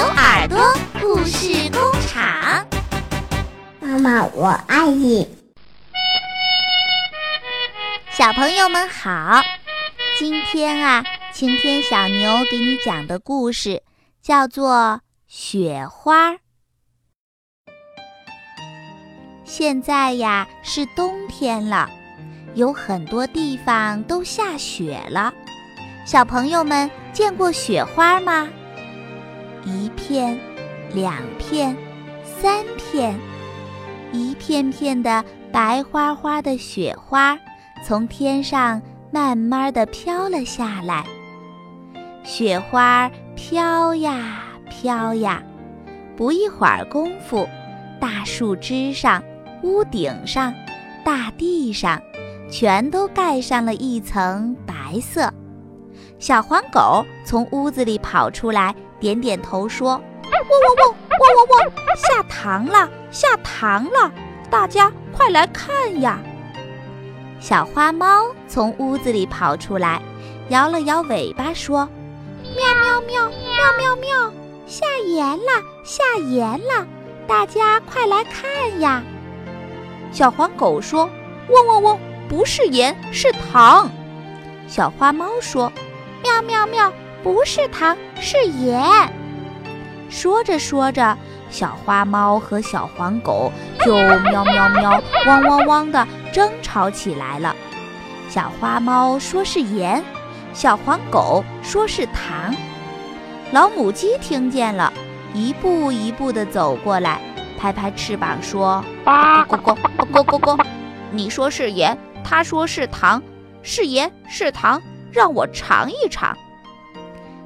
牛耳朵故事工厂。妈妈，我爱你。小朋友们好，今天啊，晴天小牛给你讲的故事叫做《雪花》。现在呀是冬天了，有很多地方都下雪了。小朋友们见过雪花吗？一片，两片，三片，一片片的白花花的雪花从天上慢慢的飘了下来。雪花飘呀飘呀，不一会儿功夫，大树枝上。屋顶上，大地上，全都盖上了一层白色。小黄狗从屋子里跑出来，点点头说：“汪汪汪，汪汪汪，下糖了，下糖了！大家快来看呀！”小花猫从屋子里跑出来，摇了摇尾巴说：“喵喵喵，喵喵喵，下盐了，下盐了！大家快来看呀！”小黄狗说：“汪汪汪，不是盐，是糖。”小花猫说：“喵喵喵，不是糖，是盐。”说着说着，小花猫和小黄狗就喵喵喵、汪汪汪的争吵起来了。小花猫说是盐，小黄狗说是糖。老母鸡听见了，一步一步地走过来。拍拍翅膀说：“咕咕咕咕咕咕，你说是盐，他说是糖，是盐是糖，让我尝一尝。”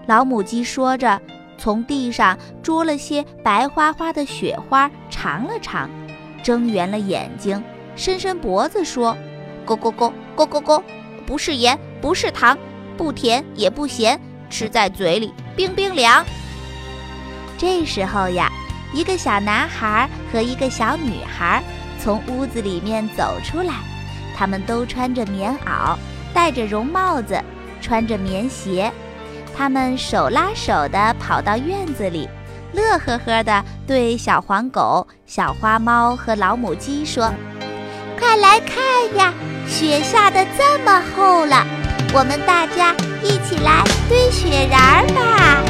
老母鸡说着，从地上捉了些白花花的雪花，尝了尝，睁圆了眼睛，伸伸脖子说：“咕咕咕咕咕咕，不是盐，不是糖，不甜也不咸，吃在嘴里冰冰凉。”这时候呀。一个小男孩和一个小女孩从屋子里面走出来，他们都穿着棉袄，戴着绒帽子，穿着棉鞋。他们手拉手地跑到院子里，乐呵呵地对小黄狗、小花猫和老母鸡说：“快来看呀，雪下的这么厚了，我们大家一起来堆雪人吧！”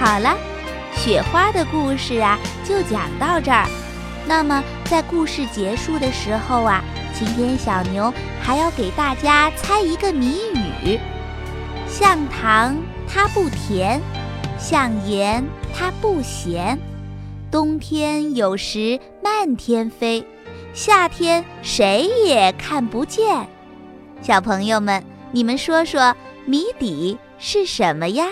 好了，雪花的故事啊，就讲到这儿。那么，在故事结束的时候啊，晴天小牛还要给大家猜一个谜语：像糖它不甜，像盐它不咸，冬天有时漫天飞，夏天谁也看不见。小朋友们，你们说说谜底是什么呀？